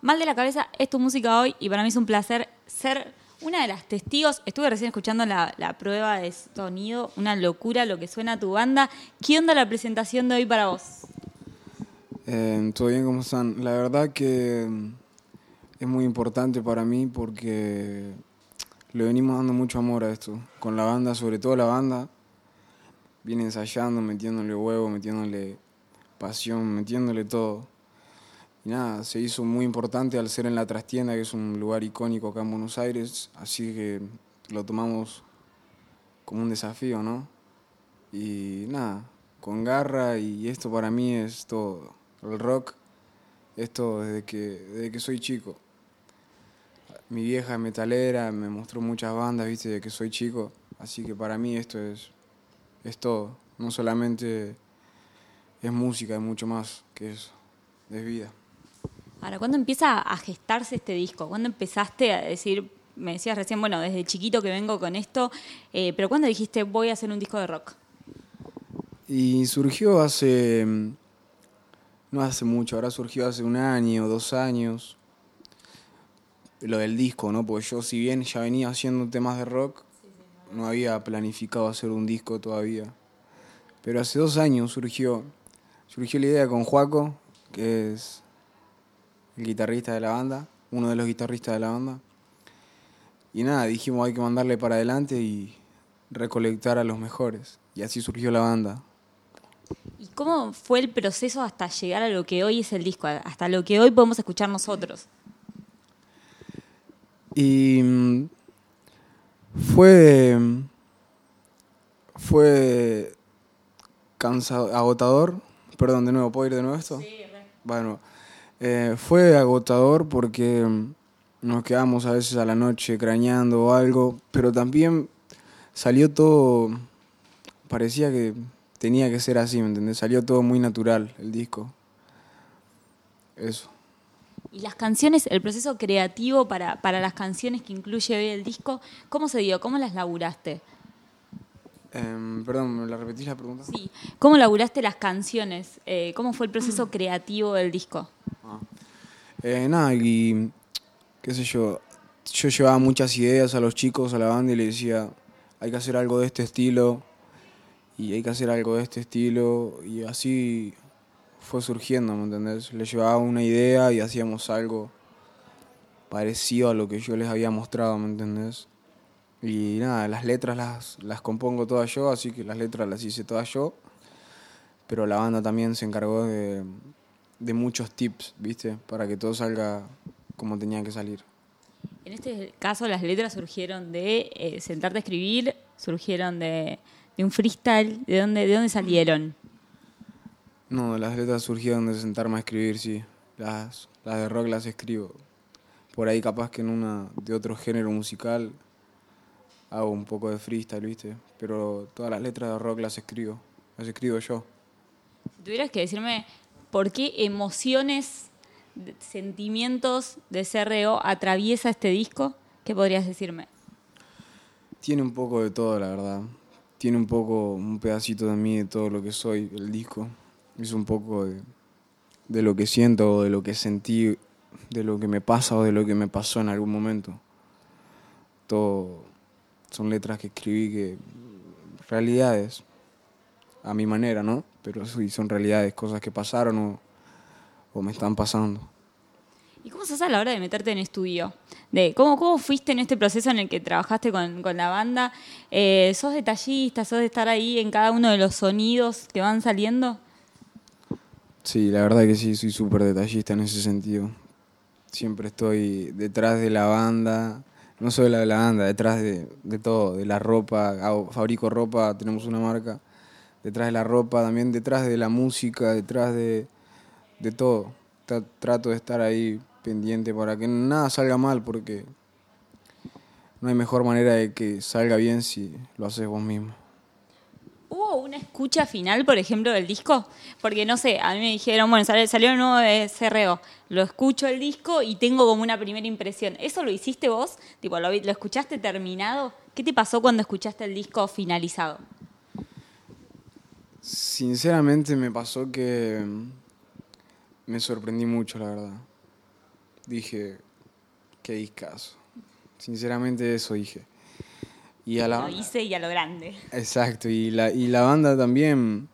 Mal de la cabeza es tu música hoy y para mí es un placer ser una de las testigos. Estuve recién escuchando la, la prueba de sonido, una locura lo que suena tu banda. ¿Qué onda la presentación de hoy para vos? Eh, ¿Todo bien? ¿Cómo están? La verdad que mm, es muy importante para mí porque le venimos dando mucho amor a esto. Con la banda, sobre todo la banda, viene ensayando, metiéndole huevo, metiéndole pasión, metiéndole todo. Y nada, se hizo muy importante al ser en la trastienda, que es un lugar icónico acá en Buenos Aires, así que lo tomamos como un desafío, ¿no? Y nada, con garra y esto para mí es todo. El rock, esto desde que, desde que soy chico. Mi vieja es metalera, me mostró muchas bandas, viste, desde que soy chico, así que para mí esto es, es todo. No solamente es música, es mucho más que eso, es vida. Ahora, ¿cuándo empieza a gestarse este disco? ¿Cuándo empezaste a decir, me decías recién, bueno, desde chiquito que vengo con esto, eh, pero ¿cuándo dijiste voy a hacer un disco de rock? Y surgió hace, no hace mucho, ahora surgió hace un año, dos años, lo del disco, ¿no? Porque yo si bien ya venía haciendo temas de rock, no había planificado hacer un disco todavía. Pero hace dos años surgió, surgió la idea con Juaco, que es el guitarrista de la banda, uno de los guitarristas de la banda. Y nada, dijimos hay que mandarle para adelante y recolectar a los mejores. Y así surgió la banda. ¿Y cómo fue el proceso hasta llegar a lo que hoy es el disco, hasta lo que hoy podemos escuchar nosotros? Y mm, fue, fue cansado, agotador. Perdón, de nuevo, ¿puedo ir de nuevo esto? Sí, Bueno, eh, fue agotador porque mm, nos quedamos a veces a la noche crañando o algo, pero también salió todo, parecía que tenía que ser así, ¿me entendés? Salió todo muy natural el disco. Eso. Y las canciones, el proceso creativo para, para las canciones que incluye hoy el disco, ¿cómo se dio? ¿Cómo las laburaste? Em, perdón, ¿me la repetís la pregunta? Sí. ¿Cómo laburaste las canciones? Eh, ¿Cómo fue el proceso creativo del disco? Eh, nada, y qué sé yo, yo llevaba muchas ideas a los chicos, a la banda y le decía, hay que hacer algo de este estilo y hay que hacer algo de este estilo y así fue surgiendo, ¿me entendés? Le llevaba una idea y hacíamos algo parecido a lo que yo les había mostrado, ¿me entendés? Y nada, las letras las, las compongo todas yo, así que las letras las hice todas yo, pero la banda también se encargó de, de muchos tips, ¿viste? Para que todo salga como tenía que salir. En este caso, las letras surgieron de eh, sentarte a escribir, surgieron de, de un freestyle. ¿De dónde, ¿De dónde salieron? No, las letras surgieron de sentarme a escribir, sí. Las, las de rock las escribo. Por ahí capaz que en una de otro género musical hago un poco de freestyle, ¿viste? Pero todas las letras de rock las escribo, las escribo yo. Si tuvieras que decirme por qué emociones, sentimientos de CRO atraviesa este disco, ¿qué podrías decirme? Tiene un poco de todo, la verdad. Tiene un poco, un pedacito de mí, de todo lo que soy, el disco. Es un poco de, de lo que siento, o de lo que sentí, de lo que me pasa o de lo que me pasó en algún momento. Todo son letras que escribí que realidades, a mi manera, ¿no? Pero sí, son realidades, cosas que pasaron o, o me están pasando. ¿Y cómo sos a la hora de meterte en estudio? De, ¿cómo, ¿Cómo fuiste en este proceso en el que trabajaste con, con la banda? Eh, ¿Sos detallista? ¿Sos de estar ahí en cada uno de los sonidos que van saliendo? Sí, la verdad que sí, soy súper detallista en ese sentido. Siempre estoy detrás de la banda, no solo de la banda, detrás de, de todo, de la ropa, hago- fabrico ropa, tenemos una marca, detrás de la ropa, también detrás de la música, detrás de, de todo. Tra- trato de estar ahí pendiente para que nada salga mal, porque no hay mejor manera de que salga bien si lo haces vos mismo. ¿Hubo una escucha final, por ejemplo, del disco? Porque no sé, a mí me dijeron, bueno, salió, salió nuevo de CRO, lo escucho el disco y tengo como una primera impresión. ¿Eso lo hiciste vos? Tipo, ¿lo, lo escuchaste terminado? ¿Qué te pasó cuando escuchaste el disco finalizado? Sinceramente me pasó que me sorprendí mucho, la verdad. dije, qué discazo. Sinceramente eso dije. Y a la, Lo hice y a lo grande. Exacto, y la, y la banda también,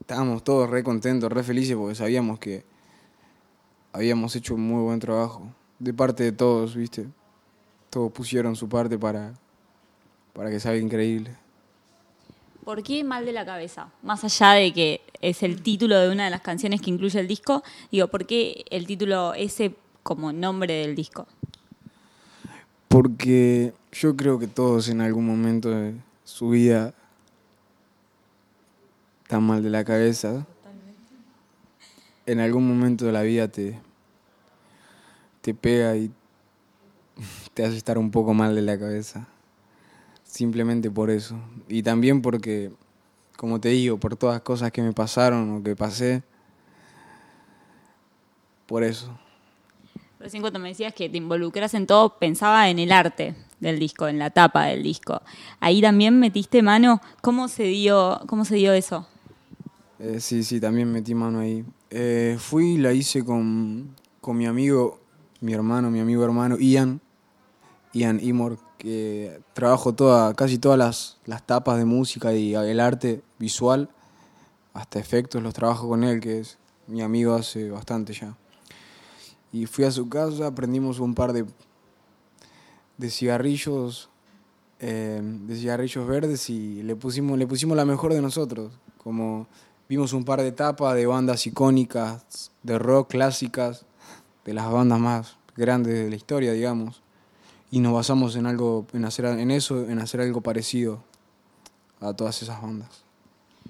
estábamos todos re contentos, re felices porque sabíamos que habíamos hecho un muy buen trabajo. De parte de todos, ¿viste? Todos pusieron su parte para, para que salga increíble. ¿Por qué Mal de la Cabeza? Más allá de que es el título de una de las canciones que incluye el disco, digo, ¿por qué el título ese como nombre del disco? Porque yo creo que todos en algún momento de su vida están mal de la cabeza. En algún momento de la vida te, te pega y te hace estar un poco mal de la cabeza. Simplemente por eso. Y también porque, como te digo, por todas las cosas que me pasaron o que pasé. Por eso. Recién cuando me decías que te involucras en todo, pensaba en el arte del disco, en la tapa del disco. Ahí también metiste mano. ¿Cómo se dio, cómo se dio eso? Eh, sí, sí, también metí mano ahí. Eh, fui y la hice con, con mi amigo, mi hermano, mi amigo hermano Ian, Ian Imor, que trabajo toda, casi todas las, las tapas de música y el arte visual, hasta efectos, los trabajo con él, que es mi amigo hace bastante ya. Y fui a su casa, aprendimos un par de, de cigarrillos, eh, de cigarrillos verdes y le pusimos, le pusimos la mejor de nosotros. Como vimos un par de tapas de bandas icónicas, de rock clásicas, de las bandas más grandes de la historia, digamos. Y nos basamos en algo, en hacer en eso, en hacer algo parecido a todas esas bandas.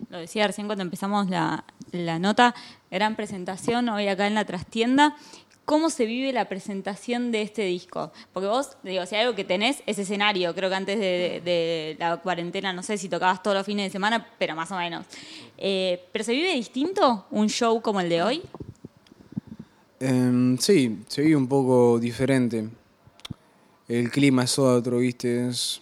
Lo decía recién cuando empezamos la, la nota, gran presentación hoy acá en la trastienda. ¿Cómo se vive la presentación de este disco? Porque vos, digo, si hay algo que tenés es escenario. Creo que antes de, de la cuarentena, no sé si tocabas todos los fines de semana, pero más o menos. Eh, ¿Pero se vive distinto un show como el de hoy? Em, sí, se vive un poco diferente. El clima es otro, ¿viste? Es,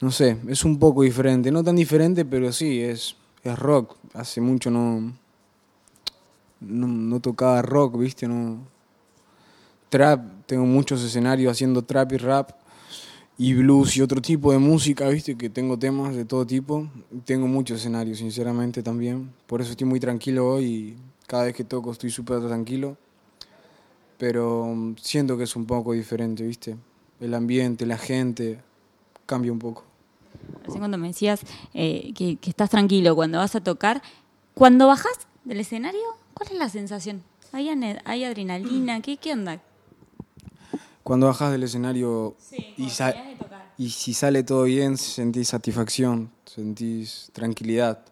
no sé, es un poco diferente. No tan diferente, pero sí, es, es rock. Hace mucho no, no, tocaba rock, ¿viste? No, trap, tengo muchos escenarios haciendo trap y rap y blues y otro tipo de música, ¿viste? Que tengo temas de todo tipo. Tengo muchos escenarios, sinceramente, también. Por eso estoy muy tranquilo hoy y cada vez que toco estoy súper tranquilo. Pero mm, siento que es un poco diferente, ¿viste? El ambiente, la gente, cambia un poco. Recién cuando me decías eh, que, que estás tranquilo cuando vas a tocar, cuando bajas del escenario, ¿cuál es la sensación? ¿Hay, hay adrenalina? ¿Qué, ¿Qué onda? Cuando bajas del escenario y si sale todo bien, sentís satisfacción, sentís tranquilidad.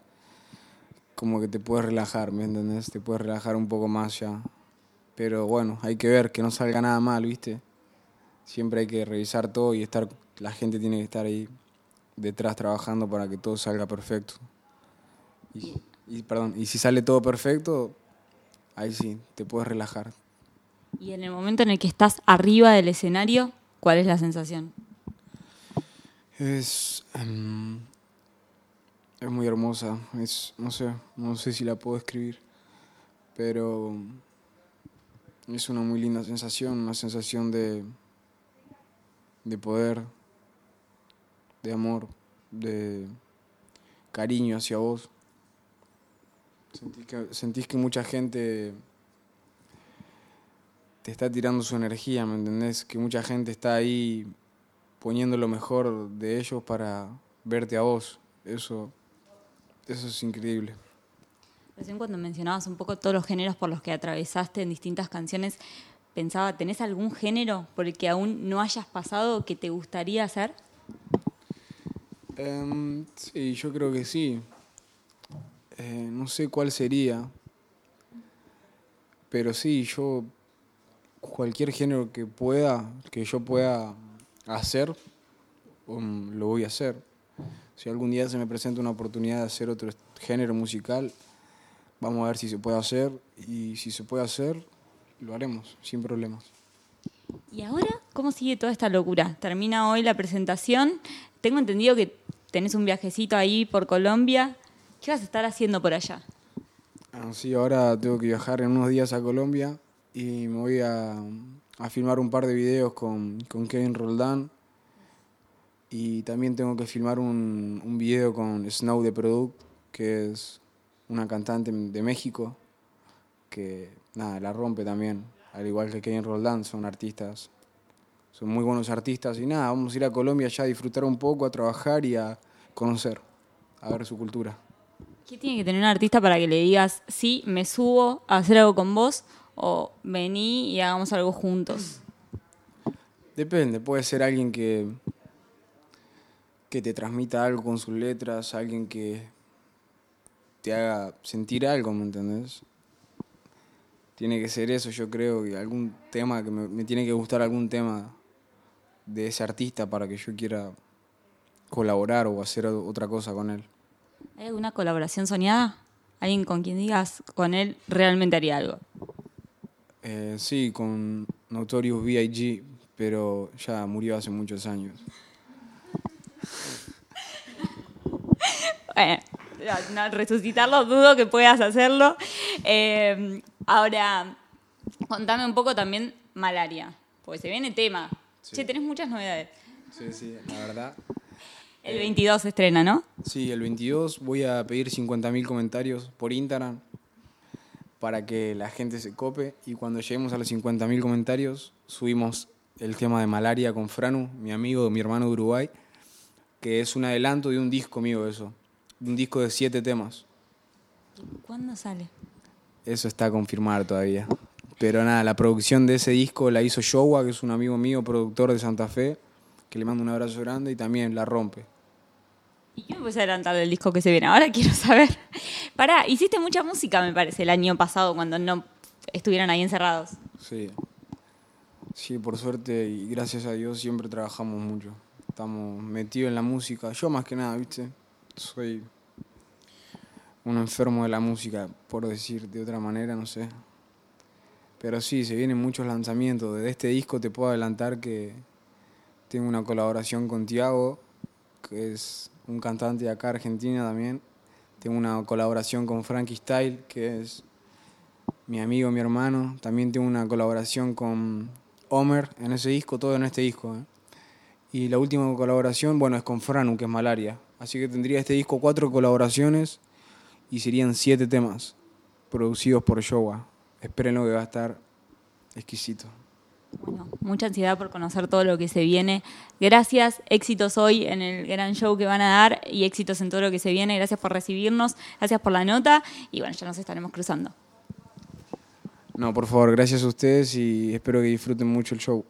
Como que te puedes relajar, ¿me entendés? Te puedes relajar un poco más ya. Pero bueno, hay que ver que no salga nada mal, ¿viste? Siempre hay que revisar todo y estar, la gente tiene que estar ahí detrás trabajando para que todo salga perfecto. Y, y, perdón, y si sale todo perfecto, ahí sí, te puedes relajar. Y en el momento en el que estás arriba del escenario, ¿cuál es la sensación? Es, em, es muy hermosa, es, no sé, no sé si la puedo escribir, pero es una muy linda sensación, una sensación de, de poder, de amor, de cariño hacia vos. Sentís que, sentís que mucha gente te está tirando su energía, ¿me entendés? Que mucha gente está ahí poniendo lo mejor de ellos para verte a vos. Eso, eso es increíble. Recién cuando mencionabas un poco todos los géneros por los que atravesaste en distintas canciones, pensaba, ¿tenés algún género por el que aún no hayas pasado que te gustaría hacer? Em, sí, yo creo que sí. Eh, no sé cuál sería, pero sí, yo cualquier género que pueda, que yo pueda hacer, um, lo voy a hacer. Si algún día se me presenta una oportunidad de hacer otro género musical, vamos a ver si se puede hacer y si se puede hacer, lo haremos, sin problemas. ¿Y ahora cómo sigue toda esta locura? Termina hoy la presentación. Tengo entendido que tenés un viajecito ahí por Colombia. ¿Qué vas a estar haciendo por allá? Ah, sí, ahora tengo que viajar en unos días a Colombia y me voy a, a filmar un par de videos con, con Kevin Roldán. Y también tengo que filmar un, un video con Snow de Product, que es una cantante de México, que nada, la rompe también, al igual que Kevin Roldán, son artistas, son muy buenos artistas. Y nada, vamos a ir a Colombia ya a disfrutar un poco, a trabajar y a conocer, a ver su cultura. ¿Qué tiene que tener un artista para que le digas, sí, me subo a hacer algo con vos o vení y hagamos algo juntos? Depende, puede ser alguien que, que te transmita algo con sus letras, alguien que te haga sentir algo, ¿me entendés? Tiene que ser eso, yo creo, que algún tema, que me, me tiene que gustar algún tema de ese artista para que yo quiera colaborar o hacer otra cosa con él. ¿Hay alguna colaboración soñada? ¿Alguien con quien digas, con él realmente haría algo? Eh, sí, con Notorious B.I.G., pero ya murió hace muchos años. Bueno, no, resucitarlo dudo que puedas hacerlo. Eh, ahora, contame un poco también malaria, porque se viene tema. Sí. Che, tenés muchas novedades. Sí, sí, la verdad. El 22 se estrena, ¿no? Sí, el 22 voy a pedir 50.000 comentarios por Instagram para que la gente se cope y cuando lleguemos a los 50.000 comentarios subimos el tema de malaria con Franu, mi amigo, mi hermano de Uruguay, que es un adelanto de un disco mío eso, un disco de siete temas. ¿Cuándo sale? Eso está a confirmar todavía. Pero nada, la producción de ese disco la hizo Showa, que es un amigo mío, productor de Santa Fe, que le mando un abrazo grande y también la rompe. ¿Y qué me puedes adelantar del disco que se viene? Ahora quiero saber. Pará, hiciste mucha música, me parece, el año pasado, cuando no estuvieron ahí encerrados. Sí. Sí, por suerte y gracias a Dios siempre trabajamos mucho. Estamos metidos en la música. Yo más que nada, ¿viste? Soy un enfermo de la música, por decir de otra manera, no sé. Pero sí, se vienen muchos lanzamientos. Desde este disco te puedo adelantar que tengo una colaboración con Tiago, que es un cantante de acá, Argentina también. Tengo una colaboración con Frankie Style, que es mi amigo, mi hermano. También tengo una colaboración con Homer en ese disco, todo en este disco. ¿eh? Y la última colaboración, bueno, es con Franu, que es Malaria. Así que tendría este disco cuatro colaboraciones y serían siete temas producidos por Showa. Espérenlo que va a estar exquisito. Bueno, mucha ansiedad por conocer todo lo que se viene. Gracias, éxitos hoy en el gran show que van a dar y éxitos en todo lo que se viene. Gracias por recibirnos, gracias por la nota y bueno, ya nos estaremos cruzando. No, por favor, gracias a ustedes y espero que disfruten mucho el show.